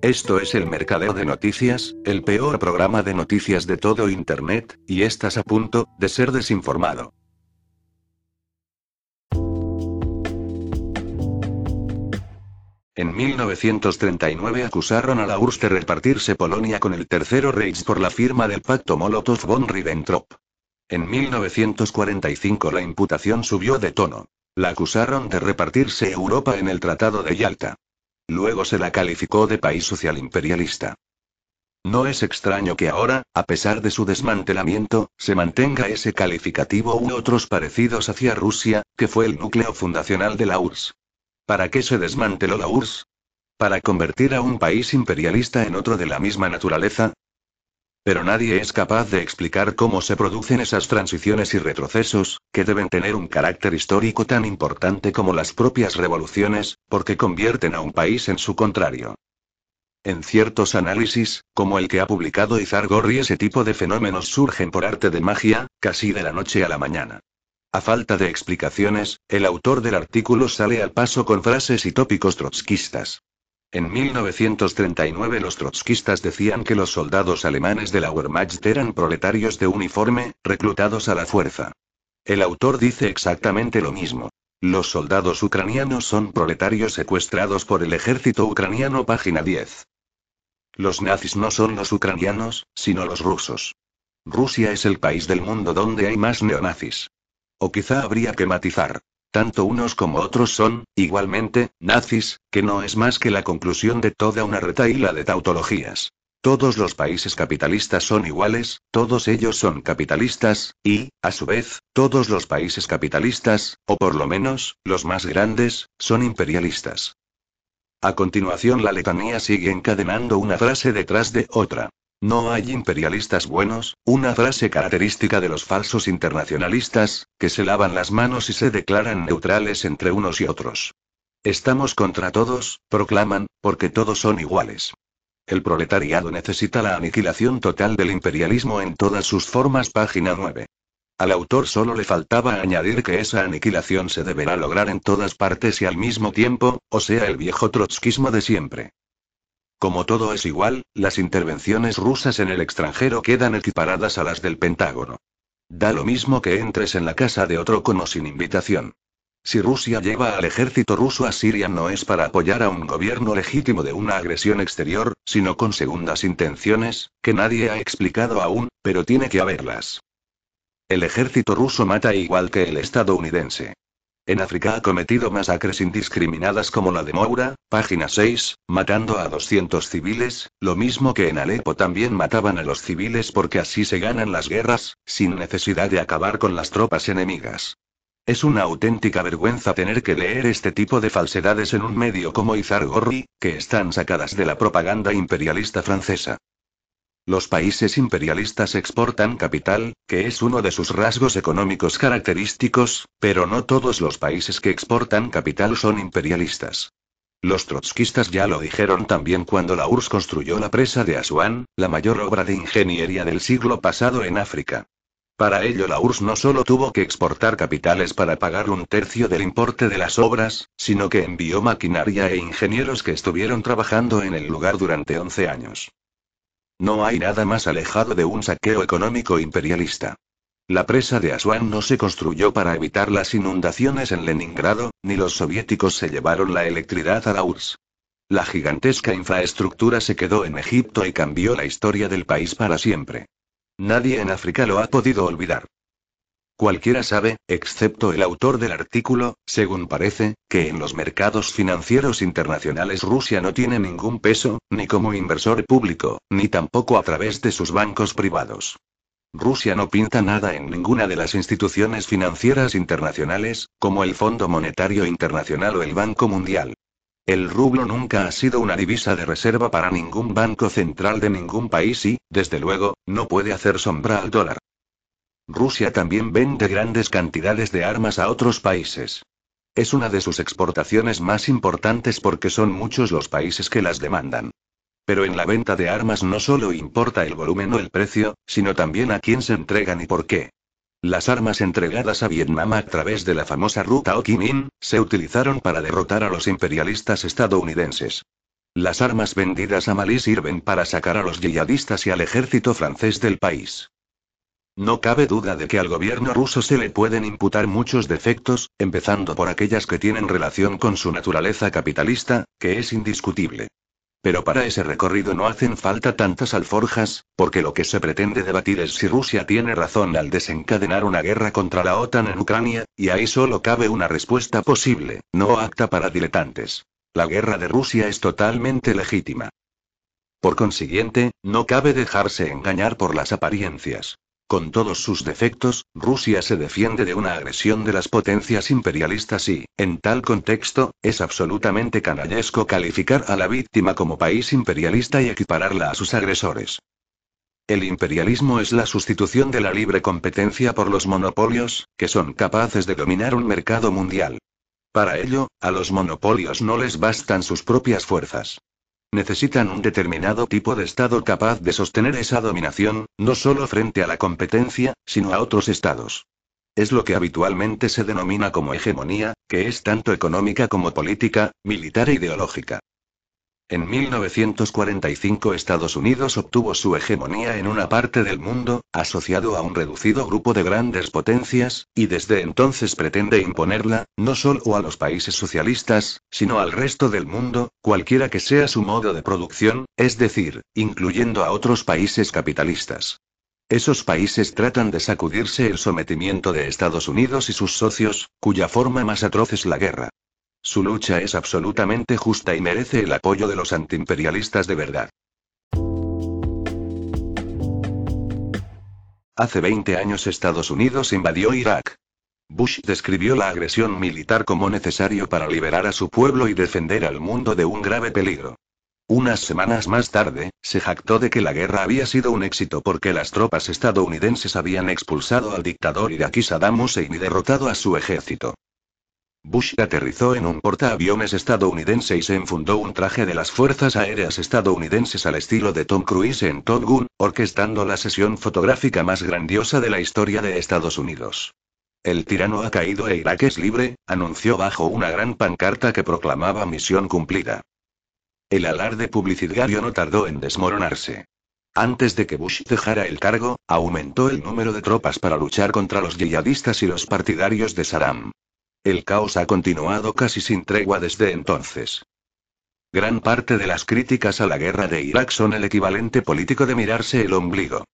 Esto es el Mercadeo de Noticias, el peor programa de noticias de todo Internet, y estás a punto de ser desinformado. En 1939 acusaron a la URSS de repartirse Polonia con el Tercero Reich por la firma del pacto Molotov-von Ribbentrop. En 1945 la imputación subió de tono. La acusaron de repartirse Europa en el Tratado de Yalta. Luego se la calificó de país social imperialista. No es extraño que ahora, a pesar de su desmantelamiento, se mantenga ese calificativo u otros parecidos hacia Rusia, que fue el núcleo fundacional de la URSS. ¿Para qué se desmanteló la URSS? ¿Para convertir a un país imperialista en otro de la misma naturaleza? Pero nadie es capaz de explicar cómo se producen esas transiciones y retrocesos, que deben tener un carácter histórico tan importante como las propias revoluciones, porque convierten a un país en su contrario. En ciertos análisis, como el que ha publicado Izar Gorri, ese tipo de fenómenos surgen por arte de magia, casi de la noche a la mañana. A falta de explicaciones, el autor del artículo sale al paso con frases y tópicos trotskistas. En 1939 los trotskistas decían que los soldados alemanes de la Wehrmacht eran proletarios de uniforme, reclutados a la fuerza. El autor dice exactamente lo mismo. Los soldados ucranianos son proletarios secuestrados por el ejército ucraniano, página 10. Los nazis no son los ucranianos, sino los rusos. Rusia es el país del mundo donde hay más neonazis. O quizá habría que matizar. Tanto unos como otros son, igualmente, nazis, que no es más que la conclusión de toda una retaíla de tautologías. Todos los países capitalistas son iguales, todos ellos son capitalistas, y, a su vez, todos los países capitalistas, o por lo menos, los más grandes, son imperialistas. A continuación la letanía sigue encadenando una frase detrás de otra. No hay imperialistas buenos, una frase característica de los falsos internacionalistas, que se lavan las manos y se declaran neutrales entre unos y otros. Estamos contra todos, proclaman, porque todos son iguales. El proletariado necesita la aniquilación total del imperialismo en todas sus formas. Página 9. Al autor solo le faltaba añadir que esa aniquilación se deberá lograr en todas partes y al mismo tiempo, o sea el viejo trotskismo de siempre. Como todo es igual, las intervenciones rusas en el extranjero quedan equiparadas a las del Pentágono. Da lo mismo que entres en la casa de otro con o sin invitación. Si Rusia lleva al ejército ruso a Siria no es para apoyar a un gobierno legítimo de una agresión exterior, sino con segundas intenciones, que nadie ha explicado aún, pero tiene que haberlas. El ejército ruso mata igual que el estadounidense. En África ha cometido masacres indiscriminadas como la de Moura, página 6, matando a 200 civiles, lo mismo que en Alepo también mataban a los civiles porque así se ganan las guerras, sin necesidad de acabar con las tropas enemigas. Es una auténtica vergüenza tener que leer este tipo de falsedades en un medio como Izar Gorri, que están sacadas de la propaganda imperialista francesa. Los países imperialistas exportan capital, que es uno de sus rasgos económicos característicos, pero no todos los países que exportan capital son imperialistas. Los trotskistas ya lo dijeron también cuando la URSS construyó la presa de Asuán, la mayor obra de ingeniería del siglo pasado en África. Para ello la URSS no solo tuvo que exportar capitales para pagar un tercio del importe de las obras, sino que envió maquinaria e ingenieros que estuvieron trabajando en el lugar durante 11 años. No hay nada más alejado de un saqueo económico imperialista. La presa de Asuán no se construyó para evitar las inundaciones en Leningrado, ni los soviéticos se llevaron la electricidad a la URSS. La gigantesca infraestructura se quedó en Egipto y cambió la historia del país para siempre. Nadie en África lo ha podido olvidar. Cualquiera sabe, excepto el autor del artículo, según parece, que en los mercados financieros internacionales Rusia no tiene ningún peso, ni como inversor público, ni tampoco a través de sus bancos privados. Rusia no pinta nada en ninguna de las instituciones financieras internacionales, como el Fondo Monetario Internacional o el Banco Mundial. El rublo nunca ha sido una divisa de reserva para ningún banco central de ningún país y, desde luego, no puede hacer sombra al dólar. Rusia también vende grandes cantidades de armas a otros países. Es una de sus exportaciones más importantes porque son muchos los países que las demandan. Pero en la venta de armas no solo importa el volumen o el precio, sino también a quién se entregan y por qué. Las armas entregadas a Vietnam a través de la famosa ruta Ho Chi Minh, se utilizaron para derrotar a los imperialistas estadounidenses. Las armas vendidas a Malí sirven para sacar a los yihadistas y al ejército francés del país. No cabe duda de que al gobierno ruso se le pueden imputar muchos defectos, empezando por aquellas que tienen relación con su naturaleza capitalista, que es indiscutible. Pero para ese recorrido no hacen falta tantas alforjas, porque lo que se pretende debatir es si Rusia tiene razón al desencadenar una guerra contra la OTAN en Ucrania, y ahí solo cabe una respuesta posible, no acta para diletantes. La guerra de Rusia es totalmente legítima. Por consiguiente, no cabe dejarse engañar por las apariencias. Con todos sus defectos, Rusia se defiende de una agresión de las potencias imperialistas y, en tal contexto, es absolutamente canallesco calificar a la víctima como país imperialista y equipararla a sus agresores. El imperialismo es la sustitución de la libre competencia por los monopolios, que son capaces de dominar un mercado mundial. Para ello, a los monopolios no les bastan sus propias fuerzas. Necesitan un determinado tipo de Estado capaz de sostener esa dominación, no solo frente a la competencia, sino a otros Estados. Es lo que habitualmente se denomina como hegemonía, que es tanto económica como política, militar e ideológica. En 1945 Estados Unidos obtuvo su hegemonía en una parte del mundo, asociado a un reducido grupo de grandes potencias, y desde entonces pretende imponerla, no solo a los países socialistas, sino al resto del mundo, cualquiera que sea su modo de producción, es decir, incluyendo a otros países capitalistas. Esos países tratan de sacudirse el sometimiento de Estados Unidos y sus socios, cuya forma más atroz es la guerra. Su lucha es absolutamente justa y merece el apoyo de los antiimperialistas de verdad. Hace 20 años Estados Unidos invadió Irak. Bush describió la agresión militar como necesario para liberar a su pueblo y defender al mundo de un grave peligro. Unas semanas más tarde, se jactó de que la guerra había sido un éxito porque las tropas estadounidenses habían expulsado al dictador iraquí Saddam Hussein y derrotado a su ejército. Bush aterrizó en un portaaviones estadounidense y se enfundó un traje de las Fuerzas Aéreas estadounidenses al estilo de Tom Cruise en Top Gun, orquestando la sesión fotográfica más grandiosa de la historia de Estados Unidos. El tirano ha caído e Irak es libre, anunció bajo una gran pancarta que proclamaba misión cumplida. El alarde publicitario no tardó en desmoronarse. Antes de que Bush dejara el cargo, aumentó el número de tropas para luchar contra los yihadistas y los partidarios de Saddam. El caos ha continuado casi sin tregua desde entonces. Gran parte de las críticas a la guerra de Irak son el equivalente político de mirarse el ombligo.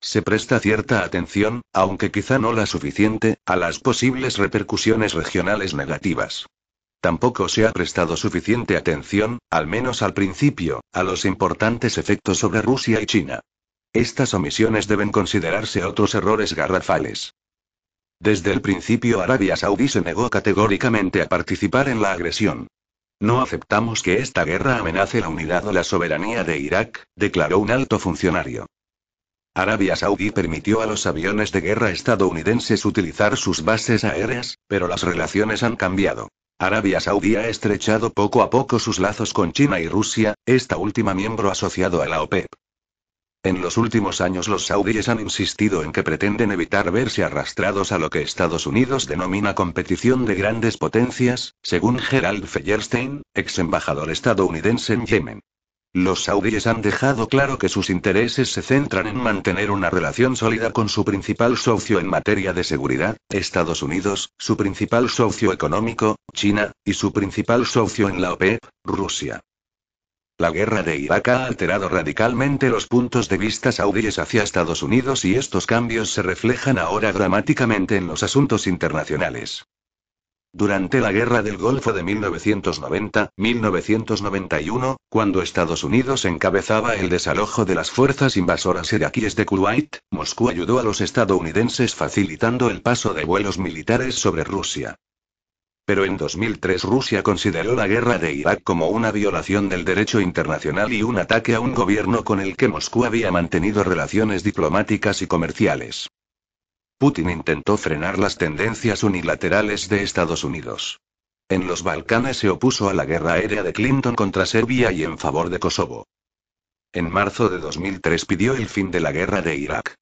Se presta cierta atención, aunque quizá no la suficiente, a las posibles repercusiones regionales negativas. Tampoco se ha prestado suficiente atención, al menos al principio, a los importantes efectos sobre Rusia y China. Estas omisiones deben considerarse otros errores garrafales. Desde el principio Arabia Saudí se negó categóricamente a participar en la agresión. No aceptamos que esta guerra amenace la unidad o la soberanía de Irak, declaró un alto funcionario. Arabia Saudí permitió a los aviones de guerra estadounidenses utilizar sus bases aéreas, pero las relaciones han cambiado. Arabia Saudí ha estrechado poco a poco sus lazos con China y Rusia, esta última miembro asociado a la OPEP. En los últimos años los saudíes han insistido en que pretenden evitar verse arrastrados a lo que Estados Unidos denomina competición de grandes potencias, según Gerald Feyerstein, ex embajador estadounidense en Yemen. Los saudíes han dejado claro que sus intereses se centran en mantener una relación sólida con su principal socio en materia de seguridad, Estados Unidos, su principal socio económico, China, y su principal socio en la OPEP, Rusia. La guerra de Irak ha alterado radicalmente los puntos de vista saudíes hacia Estados Unidos y estos cambios se reflejan ahora dramáticamente en los asuntos internacionales. Durante la Guerra del Golfo de 1990-1991, cuando Estados Unidos encabezaba el desalojo de las fuerzas invasoras iraquíes de Kuwait, Moscú ayudó a los estadounidenses facilitando el paso de vuelos militares sobre Rusia. Pero en 2003 Rusia consideró la guerra de Irak como una violación del derecho internacional y un ataque a un gobierno con el que Moscú había mantenido relaciones diplomáticas y comerciales. Putin intentó frenar las tendencias unilaterales de Estados Unidos. En los Balcanes se opuso a la guerra aérea de Clinton contra Serbia y en favor de Kosovo. En marzo de 2003 pidió el fin de la guerra de Irak.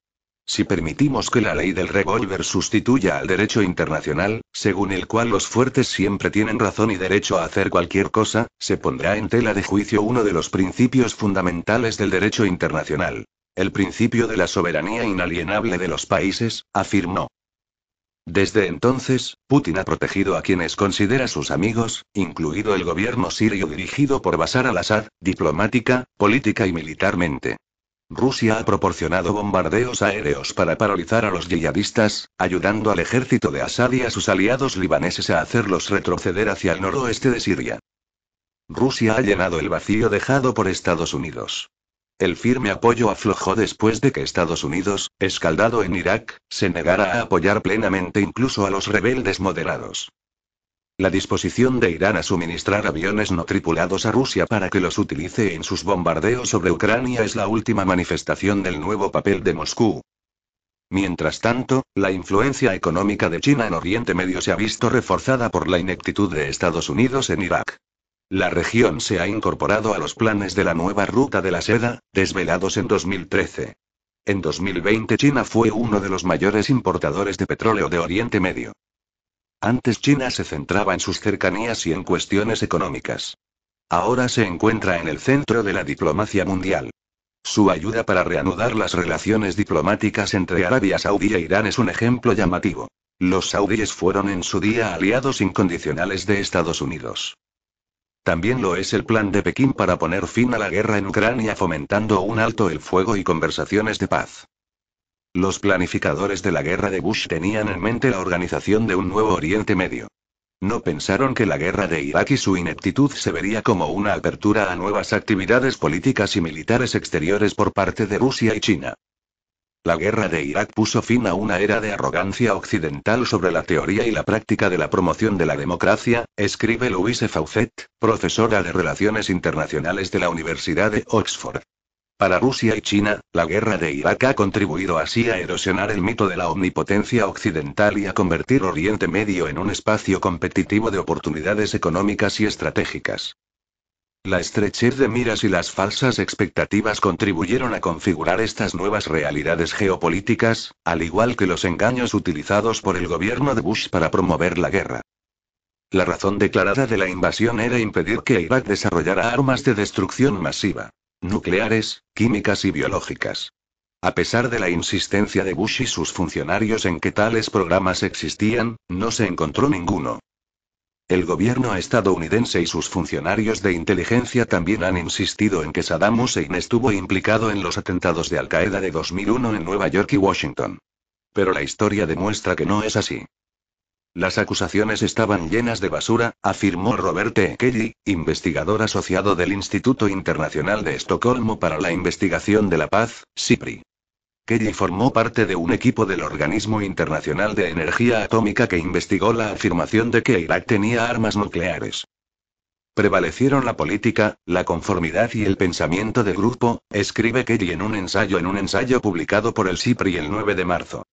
Si permitimos que la ley del revólver sustituya al derecho internacional, según el cual los fuertes siempre tienen razón y derecho a hacer cualquier cosa, se pondrá en tela de juicio uno de los principios fundamentales del derecho internacional. El principio de la soberanía inalienable de los países, afirmó. Desde entonces, Putin ha protegido a quienes considera sus amigos, incluido el gobierno sirio dirigido por Bashar al-Assad, diplomática, política y militarmente. Rusia ha proporcionado bombardeos aéreos para paralizar a los yihadistas, ayudando al ejército de Assad y a sus aliados libaneses a hacerlos retroceder hacia el noroeste de Siria. Rusia ha llenado el vacío dejado por Estados Unidos. El firme apoyo aflojó después de que Estados Unidos, escaldado en Irak, se negara a apoyar plenamente incluso a los rebeldes moderados. La disposición de Irán a suministrar aviones no tripulados a Rusia para que los utilice en sus bombardeos sobre Ucrania es la última manifestación del nuevo papel de Moscú. Mientras tanto, la influencia económica de China en Oriente Medio se ha visto reforzada por la ineptitud de Estados Unidos en Irak. La región se ha incorporado a los planes de la nueva ruta de la seda, desvelados en 2013. En 2020 China fue uno de los mayores importadores de petróleo de Oriente Medio. Antes China se centraba en sus cercanías y en cuestiones económicas. Ahora se encuentra en el centro de la diplomacia mundial. Su ayuda para reanudar las relaciones diplomáticas entre Arabia Saudí e Irán es un ejemplo llamativo. Los saudíes fueron en su día aliados incondicionales de Estados Unidos. También lo es el plan de Pekín para poner fin a la guerra en Ucrania fomentando un alto el fuego y conversaciones de paz. Los planificadores de la guerra de Bush tenían en mente la organización de un nuevo Oriente Medio. No pensaron que la guerra de Irak y su ineptitud se vería como una apertura a nuevas actividades políticas y militares exteriores por parte de Rusia y China. La guerra de Irak puso fin a una era de arrogancia occidental sobre la teoría y la práctica de la promoción de la democracia, escribe Louise Faucet, profesora de Relaciones Internacionales de la Universidad de Oxford. Para Rusia y China, la guerra de Irak ha contribuido así a erosionar el mito de la omnipotencia occidental y a convertir Oriente Medio en un espacio competitivo de oportunidades económicas y estratégicas. La estrechez de miras y las falsas expectativas contribuyeron a configurar estas nuevas realidades geopolíticas, al igual que los engaños utilizados por el gobierno de Bush para promover la guerra. La razón declarada de la invasión era impedir que Irak desarrollara armas de destrucción masiva nucleares, químicas y biológicas. A pesar de la insistencia de Bush y sus funcionarios en que tales programas existían, no se encontró ninguno. El gobierno estadounidense y sus funcionarios de inteligencia también han insistido en que Saddam Hussein estuvo implicado en los atentados de Al-Qaeda de 2001 en Nueva York y Washington. Pero la historia demuestra que no es así. Las acusaciones estaban llenas de basura, afirmó Robert T. Kelly, investigador asociado del Instituto Internacional de Estocolmo para la Investigación de la Paz, SIPRI. Kelly formó parte de un equipo del Organismo Internacional de Energía Atómica que investigó la afirmación de que Irak tenía armas nucleares. Prevalecieron la política, la conformidad y el pensamiento de grupo, escribe Kelly en un ensayo en un ensayo publicado por el SIPRI el 9 de marzo.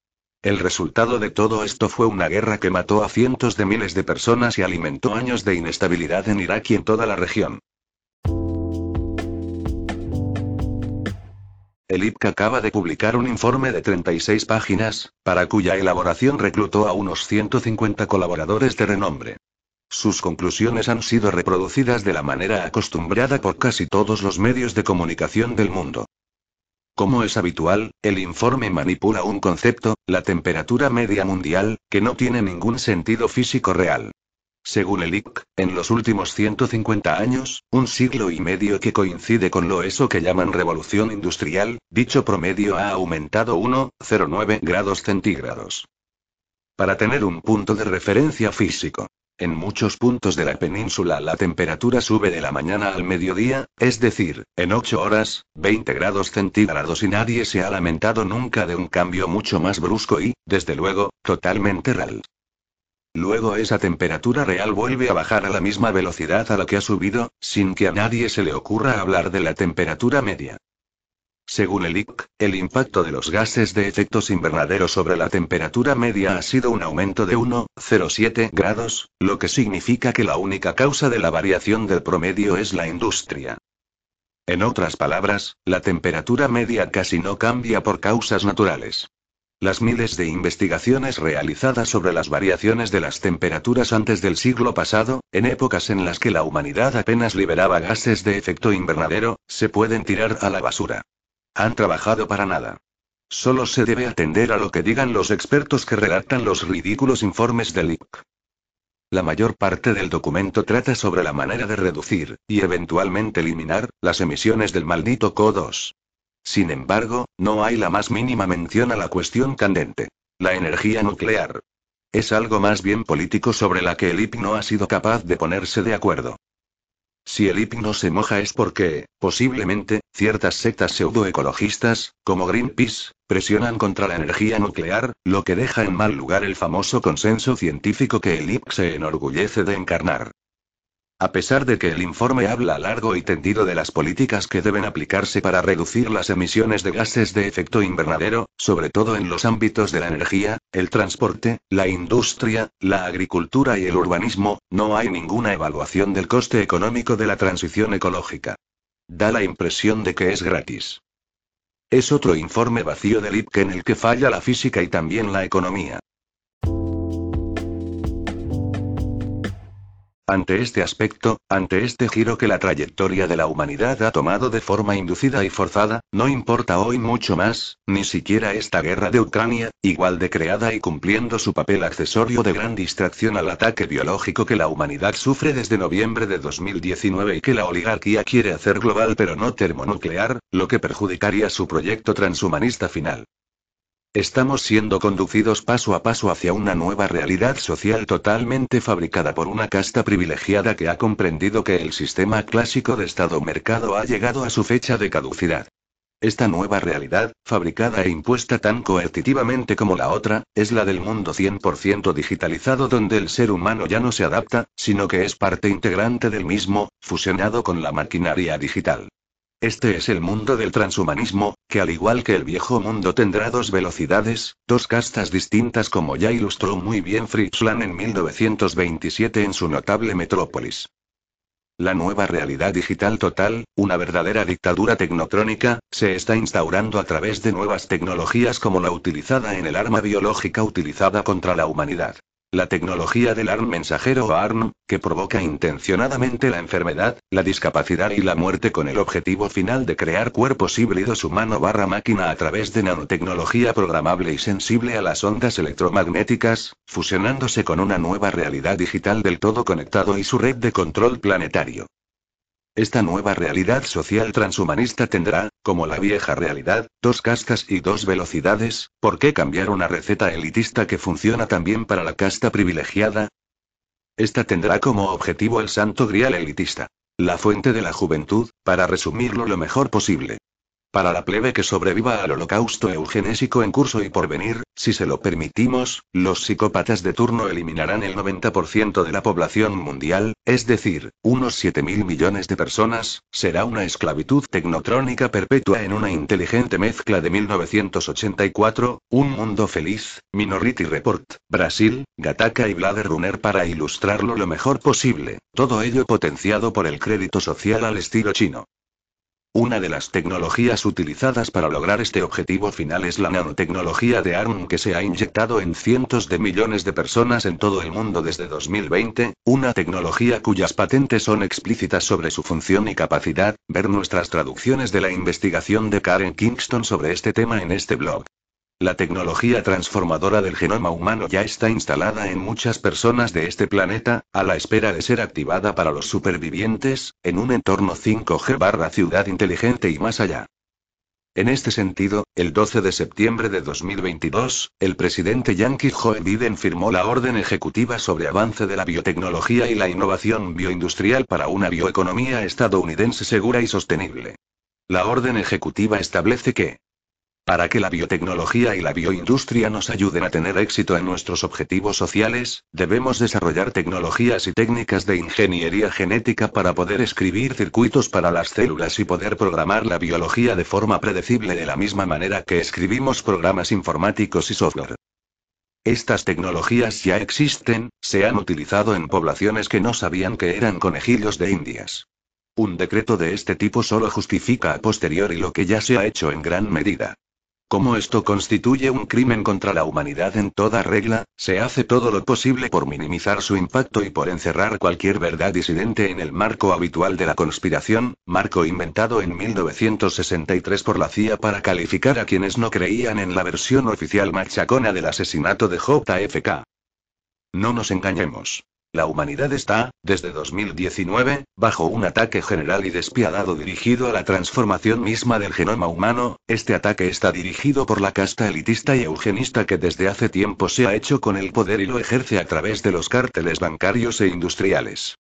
El resultado de todo esto fue una guerra que mató a cientos de miles de personas y alimentó años de inestabilidad en Irak y en toda la región. El IPC acaba de publicar un informe de 36 páginas, para cuya elaboración reclutó a unos 150 colaboradores de renombre. Sus conclusiones han sido reproducidas de la manera acostumbrada por casi todos los medios de comunicación del mundo. Como es habitual, el informe manipula un concepto, la temperatura media mundial, que no tiene ningún sentido físico real. Según el IC, en los últimos 150 años, un siglo y medio que coincide con lo eso que llaman revolución industrial, dicho promedio ha aumentado 1,09 grados centígrados. Para tener un punto de referencia físico. En muchos puntos de la península la temperatura sube de la mañana al mediodía, es decir, en 8 horas, 20 grados centígrados y nadie se ha lamentado nunca de un cambio mucho más brusco y, desde luego, totalmente real. Luego esa temperatura real vuelve a bajar a la misma velocidad a la que ha subido, sin que a nadie se le ocurra hablar de la temperatura media. Según el IC, el impacto de los gases de efectos invernadero sobre la temperatura media ha sido un aumento de 1,07 grados, lo que significa que la única causa de la variación del promedio es la industria. En otras palabras, la temperatura media casi no cambia por causas naturales. Las miles de investigaciones realizadas sobre las variaciones de las temperaturas antes del siglo pasado, en épocas en las que la humanidad apenas liberaba gases de efecto invernadero, se pueden tirar a la basura. Han trabajado para nada. Solo se debe atender a lo que digan los expertos que redactan los ridículos informes del IC. La mayor parte del documento trata sobre la manera de reducir, y eventualmente eliminar, las emisiones del maldito CO2. Sin embargo, no hay la más mínima mención a la cuestión candente. La energía nuclear. Es algo más bien político sobre la que el IC no ha sido capaz de ponerse de acuerdo. Si el IP no se moja es porque, posiblemente, ciertas sectas pseudoecologistas, como Greenpeace, presionan contra la energía nuclear, lo que deja en mal lugar el famoso consenso científico que el IP se enorgullece de encarnar. A pesar de que el informe habla largo y tendido de las políticas que deben aplicarse para reducir las emisiones de gases de efecto invernadero, sobre todo en los ámbitos de la energía, el transporte, la industria, la agricultura y el urbanismo, no hay ninguna evaluación del coste económico de la transición ecológica. Da la impresión de que es gratis. Es otro informe vacío del IPC en el que falla la física y también la economía. Ante este aspecto, ante este giro que la trayectoria de la humanidad ha tomado de forma inducida y forzada, no importa hoy mucho más, ni siquiera esta guerra de Ucrania, igual de creada y cumpliendo su papel accesorio de gran distracción al ataque biológico que la humanidad sufre desde noviembre de 2019 y que la oligarquía quiere hacer global pero no termonuclear, lo que perjudicaría su proyecto transhumanista final. Estamos siendo conducidos paso a paso hacia una nueva realidad social totalmente fabricada por una casta privilegiada que ha comprendido que el sistema clásico de Estado-mercado ha llegado a su fecha de caducidad. Esta nueva realidad, fabricada e impuesta tan coercitivamente como la otra, es la del mundo 100% digitalizado donde el ser humano ya no se adapta, sino que es parte integrante del mismo, fusionado con la maquinaria digital. Este es el mundo del transhumanismo, que al igual que el viejo mundo tendrá dos velocidades, dos castas distintas como ya ilustró muy bien Fritz Lang en 1927 en su notable Metrópolis. La nueva realidad digital total, una verdadera dictadura tecnotrónica, se está instaurando a través de nuevas tecnologías como la utilizada en el arma biológica utilizada contra la humanidad. La tecnología del ARN mensajero o ARN, que provoca intencionadamente la enfermedad, la discapacidad y la muerte con el objetivo final de crear cuerpos híbridos humano barra máquina a través de nanotecnología programable y sensible a las ondas electromagnéticas, fusionándose con una nueva realidad digital del todo conectado y su red de control planetario. Esta nueva realidad social transhumanista tendrá, como la vieja realidad, dos cascas y dos velocidades, ¿por qué cambiar una receta elitista que funciona también para la casta privilegiada? Esta tendrá como objetivo el santo grial elitista. La fuente de la juventud, para resumirlo lo mejor posible. Para la plebe que sobreviva al holocausto eugenésico en curso y por venir, si se lo permitimos, los psicópatas de turno eliminarán el 90% de la población mundial, es decir, unos 7.000 millones de personas, será una esclavitud tecnotrónica perpetua en una inteligente mezcla de 1984, Un Mundo Feliz, Minority Report, Brasil, Gataka y Blade Runner para ilustrarlo lo mejor posible, todo ello potenciado por el crédito social al estilo chino. Una de las tecnologías utilizadas para lograr este objetivo final es la nanotecnología de ARM que se ha inyectado en cientos de millones de personas en todo el mundo desde 2020, una tecnología cuyas patentes son explícitas sobre su función y capacidad, ver nuestras traducciones de la investigación de Karen Kingston sobre este tema en este blog. La tecnología transformadora del genoma humano ya está instalada en muchas personas de este planeta, a la espera de ser activada para los supervivientes, en un entorno 5G barra ciudad inteligente y más allá. En este sentido, el 12 de septiembre de 2022, el presidente yankee Joe Biden firmó la orden ejecutiva sobre avance de la biotecnología y la innovación bioindustrial para una bioeconomía estadounidense segura y sostenible. La orden ejecutiva establece que Para que la biotecnología y la bioindustria nos ayuden a tener éxito en nuestros objetivos sociales, debemos desarrollar tecnologías y técnicas de ingeniería genética para poder escribir circuitos para las células y poder programar la biología de forma predecible de la misma manera que escribimos programas informáticos y software. Estas tecnologías ya existen, se han utilizado en poblaciones que no sabían que eran conejillos de indias. Un decreto de este tipo solo justifica a posteriori lo que ya se ha hecho en gran medida. Como esto constituye un crimen contra la humanidad en toda regla, se hace todo lo posible por minimizar su impacto y por encerrar cualquier verdad disidente en el marco habitual de la conspiración, marco inventado en 1963 por la CIA para calificar a quienes no creían en la versión oficial machacona del asesinato de JFK. No nos engañemos. La humanidad está, desde 2019, bajo un ataque general y despiadado dirigido a la transformación misma del genoma humano, este ataque está dirigido por la casta elitista y eugenista que desde hace tiempo se ha hecho con el poder y lo ejerce a través de los cárteles bancarios e industriales.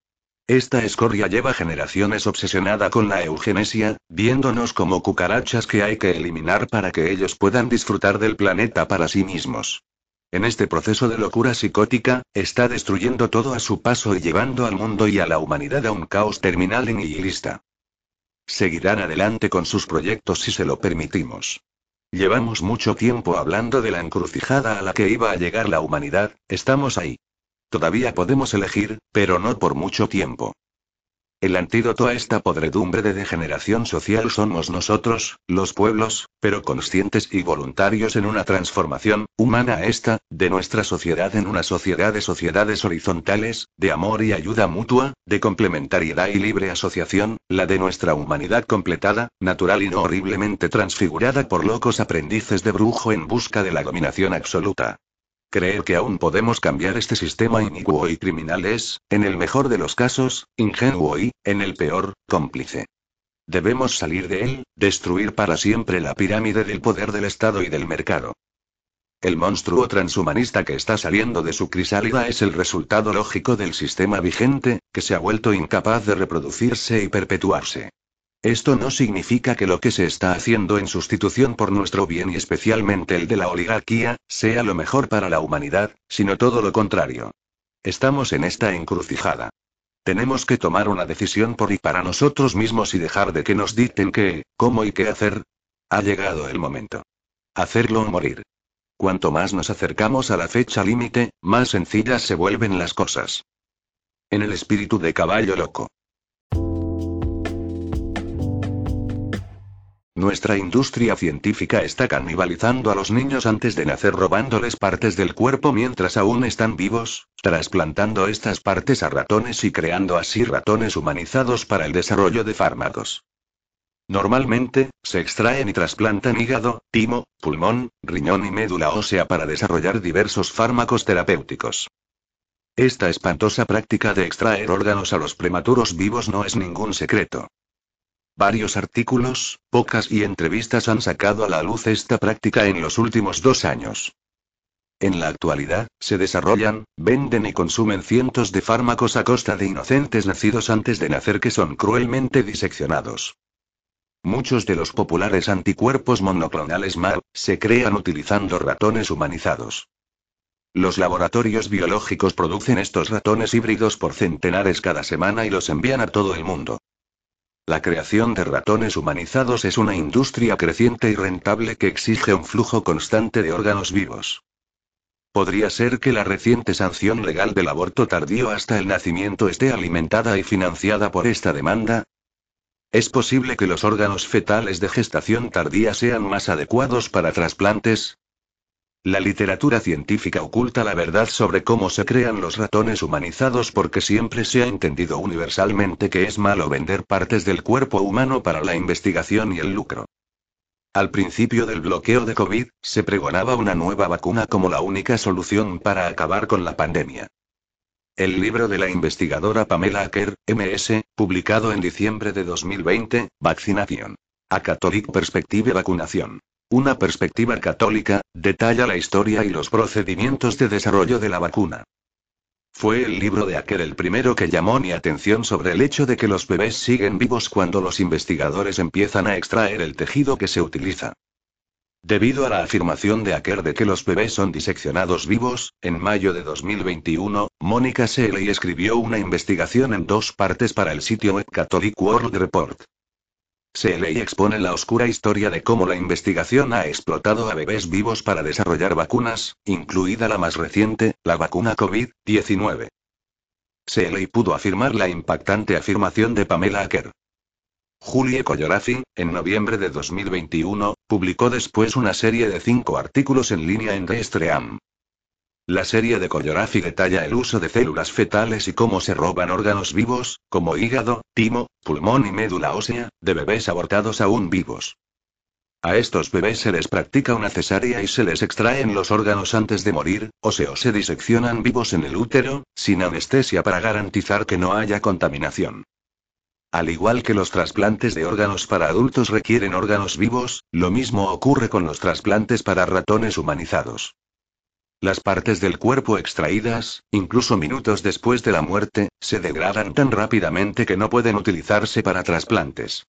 Esta escoria lleva generaciones obsesionada con la eugenesia, viéndonos como cucarachas que hay que eliminar para que ellos puedan disfrutar del planeta para sí mismos. En este proceso de locura psicótica, está destruyendo todo a su paso y llevando al mundo y a la humanidad a un caos terminal y nihilista. Seguirán adelante con sus proyectos si se lo permitimos. Llevamos mucho tiempo hablando de la encrucijada a la que iba a llegar la humanidad, estamos ahí. Todavía podemos elegir, pero no por mucho tiempo. El antídoto a esta podredumbre de degeneración social somos nosotros, los pueblos, pero conscientes y voluntarios en una transformación, humana esta, de nuestra sociedad en una sociedad de sociedades horizontales, de amor y ayuda mutua, de complementariedad y libre asociación, la de nuestra humanidad completada, natural y no horriblemente transfigurada por locos aprendices de brujo en busca de la dominación absoluta. Creer que aún podemos cambiar este sistema inicuo y criminal es, en el mejor de los casos, ingenuo y, en el peor, cómplice. Debemos salir de él, destruir para siempre la pirámide del poder del Estado y del mercado. El monstruo transhumanista que está saliendo de su crisálida es el resultado lógico del sistema vigente, que se ha vuelto incapaz de reproducirse y perpetuarse. Esto no significa que lo que se está haciendo en sustitución por nuestro bien y especialmente el de la oligarquía, sea lo mejor para la humanidad, sino todo lo contrario. Estamos en esta encrucijada. Tenemos que tomar una decisión por y para nosotros mismos y dejar de que nos dicten qué, cómo y qué hacer. Ha llegado el momento. Hacerlo o morir. Cuanto más nos acercamos a la fecha límite, más sencillas se vuelven las cosas. En el espíritu de caballo loco. Nuestra industria científica está canibalizando a los niños antes de nacer robándoles partes del cuerpo mientras aún están vivos, trasplantando estas partes a ratones y creando así ratones humanizados para el desarrollo de fármacos. Normalmente, se extraen y trasplantan hígado, timo, pulmón, riñón y médula ósea para desarrollar diversos fármacos terapéuticos. Esta espantosa práctica de extraer órganos a los prematuros vivos no es ningún secreto. Varios artículos, pocas y entrevistas han sacado a la luz esta práctica en los últimos dos años. En la actualidad, se desarrollan, venden y consumen cientos de fármacos a costa de inocentes nacidos antes de nacer que son cruelmente diseccionados. Muchos de los populares anticuerpos monoclonales MAB se crean utilizando ratones humanizados. Los laboratorios biológicos producen estos ratones híbridos por centenares cada semana y los envían a todo el mundo. La creación de ratones humanizados es una industria creciente y rentable que exige un flujo constante de órganos vivos. ¿Podría ser que la reciente sanción legal del aborto tardío hasta el nacimiento esté alimentada y financiada por esta demanda? ¿Es posible que los órganos fetales de gestación tardía sean más adecuados para trasplantes? La literatura científica oculta la verdad sobre cómo se crean los ratones humanizados porque siempre se ha entendido universalmente que es malo vender partes del cuerpo humano para la investigación y el lucro. Al principio del bloqueo de COVID, se pregonaba una nueva vacuna como la única solución para acabar con la pandemia. El libro de la investigadora Pamela Acker, MS, publicado en diciembre de 2020, Vaccinación. A Catholic Perspective Vacunación. Una perspectiva católica, detalla la historia y los procedimientos de desarrollo de la vacuna. Fue el libro de aquel el primero que llamó mi atención sobre el hecho de que los bebés siguen vivos cuando los investigadores empiezan a extraer el tejido que se utiliza. Debido a la afirmación de Aker de que los bebés son diseccionados vivos, en mayo de 2021, Mónica Seeley escribió una investigación en dos partes para el sitio web Catholic World Report. Seeley expone la oscura historia de cómo la investigación ha explotado a bebés vivos para desarrollar vacunas, incluida la más reciente, la vacuna COVID-19. Seeley pudo afirmar la impactante afirmación de Pamela Aker. Julie Coyorafi, en noviembre de 2021, publicó después una serie de cinco artículos en línea en Restream. La serie de Coyorafi detalla el uso de células fetales y cómo se roban órganos vivos, como hígado, timo, pulmón y médula ósea, de bebés abortados aún vivos. A estos bebés se les practica una cesárea y se les extraen los órganos antes de morir, o se o se diseccionan vivos en el útero, sin anestesia para garantizar que no haya contaminación. Al igual que los trasplantes de órganos para adultos requieren órganos vivos, lo mismo ocurre con los trasplantes para ratones humanizados. Las partes del cuerpo extraídas, incluso minutos después de la muerte, se degradan tan rápidamente que no pueden utilizarse para trasplantes.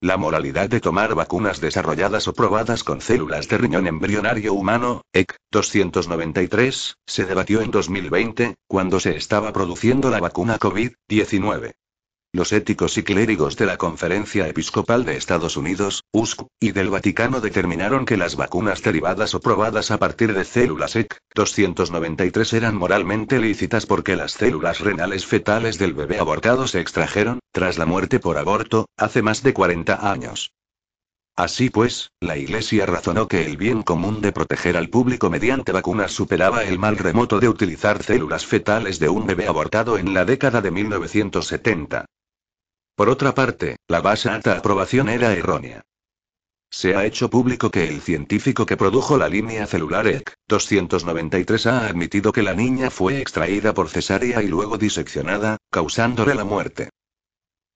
La moralidad de tomar vacunas desarrolladas o probadas con células de riñón embrionario humano, EC 293, se debatió en 2020, cuando se estaba produciendo la vacuna COVID-19. Los éticos y clérigos de la Conferencia Episcopal de Estados Unidos, USC, y del Vaticano determinaron que las vacunas derivadas o probadas a partir de células EC 293 eran moralmente lícitas porque las células renales fetales del bebé abortado se extrajeron, tras la muerte por aborto, hace más de 40 años. Así pues, la Iglesia razonó que el bien común de proteger al público mediante vacunas superaba el mal remoto de utilizar células fetales de un bebé abortado en la década de 1970. Por otra parte, la base alta aprobación era errónea. Se ha hecho público que el científico que produjo la línea celular EC 293 ha admitido que la niña fue extraída por cesárea y luego diseccionada, causándole la muerte.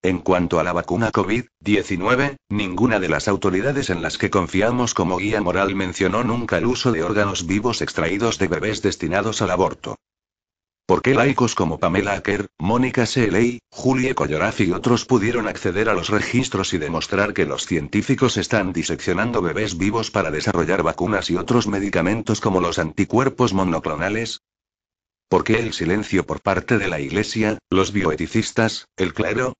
En cuanto a la vacuna COVID-19, ninguna de las autoridades en las que confiamos como guía moral mencionó nunca el uso de órganos vivos extraídos de bebés destinados al aborto. ¿Por qué laicos como Pamela Aker, Mónica Seeley, Julie Koyoraf y otros pudieron acceder a los registros y demostrar que los científicos están diseccionando bebés vivos para desarrollar vacunas y otros medicamentos como los anticuerpos monoclonales? ¿Por qué el silencio por parte de la Iglesia, los bioeticistas, el clero?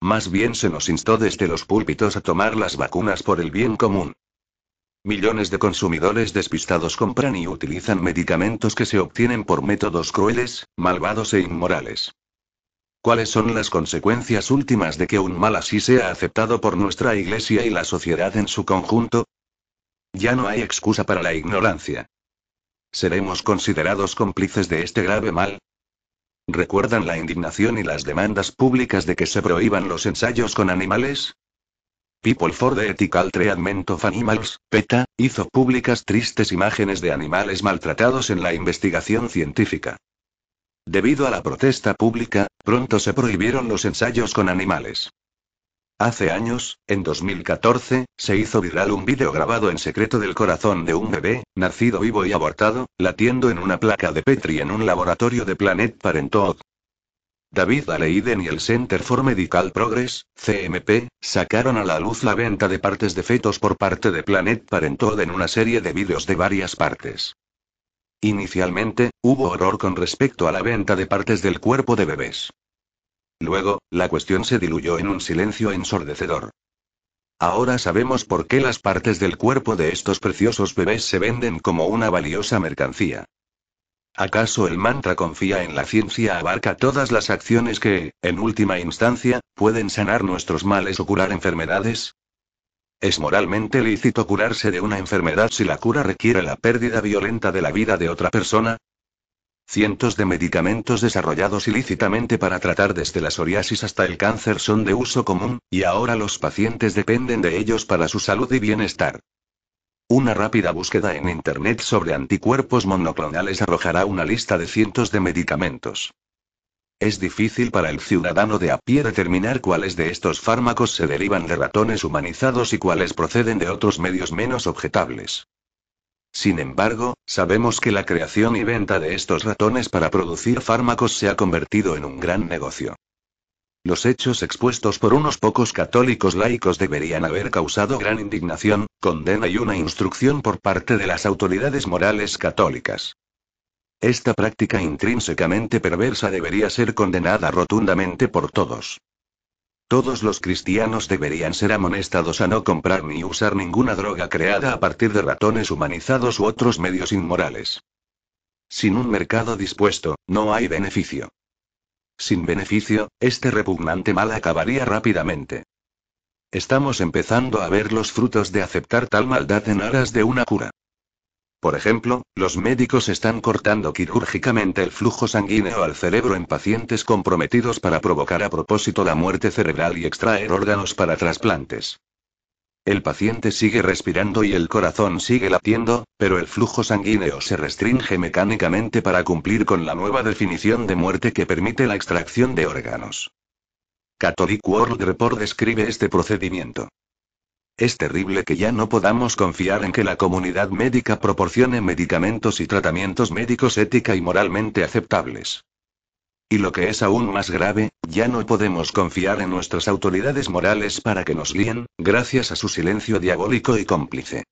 Más bien se nos instó desde los púlpitos a tomar las vacunas por el bien común. Millones de consumidores despistados compran y utilizan medicamentos que se obtienen por métodos crueles, malvados e inmorales. ¿Cuáles son las consecuencias últimas de que un mal así sea aceptado por nuestra Iglesia y la sociedad en su conjunto? Ya no hay excusa para la ignorancia. ¿Seremos considerados cómplices de este grave mal? ¿Recuerdan la indignación y las demandas públicas de que se prohíban los ensayos con animales? People for the Ethical Treatment of Animals, PETA, hizo públicas tristes imágenes de animales maltratados en la investigación científica. Debido a la protesta pública, pronto se prohibieron los ensayos con animales. Hace años, en 2014, se hizo viral un vídeo grabado en secreto del corazón de un bebé, nacido vivo y abortado, latiendo en una placa de Petri en un laboratorio de Planet Parenthood. David Aleiden y el Center for Medical Progress, CMP, sacaron a la luz la venta de partes de fetos por parte de Planet Parenthood en una serie de vídeos de varias partes. Inicialmente, hubo horror con respecto a la venta de partes del cuerpo de bebés. Luego, la cuestión se diluyó en un silencio ensordecedor. Ahora sabemos por qué las partes del cuerpo de estos preciosos bebés se venden como una valiosa mercancía. ¿Acaso el mantra confía en la ciencia abarca todas las acciones que, en última instancia, pueden sanar nuestros males o curar enfermedades? ¿Es moralmente lícito curarse de una enfermedad si la cura requiere la pérdida violenta de la vida de otra persona? Cientos de medicamentos desarrollados ilícitamente para tratar desde la psoriasis hasta el cáncer son de uso común, y ahora los pacientes dependen de ellos para su salud y bienestar. Una rápida búsqueda en Internet sobre anticuerpos monoclonales arrojará una lista de cientos de medicamentos. Es difícil para el ciudadano de a pie determinar cuáles de estos fármacos se derivan de ratones humanizados y cuáles proceden de otros medios menos objetables. Sin embargo, sabemos que la creación y venta de estos ratones para producir fármacos se ha convertido en un gran negocio. Los hechos expuestos por unos pocos católicos laicos deberían haber causado gran indignación, condena y una instrucción por parte de las autoridades morales católicas. Esta práctica intrínsecamente perversa debería ser condenada rotundamente por todos. Todos los cristianos deberían ser amonestados a no comprar ni usar ninguna droga creada a partir de ratones humanizados u otros medios inmorales. Sin un mercado dispuesto, no hay beneficio. Sin beneficio, este repugnante mal acabaría rápidamente. Estamos empezando a ver los frutos de aceptar tal maldad en aras de una cura. Por ejemplo, los médicos están cortando quirúrgicamente el flujo sanguíneo al cerebro en pacientes comprometidos para provocar a propósito la muerte cerebral y extraer órganos para trasplantes. El paciente sigue respirando y el corazón sigue latiendo, pero el flujo sanguíneo se restringe mecánicamente para cumplir con la nueva definición de muerte que permite la extracción de órganos. Catholic World Report describe este procedimiento. Es terrible que ya no podamos confiar en que la comunidad médica proporcione medicamentos y tratamientos médicos ética y moralmente aceptables. Y lo que es aún más grave, ya no podemos confiar en nuestras autoridades morales para que nos líen, gracias a su silencio diabólico y cómplice.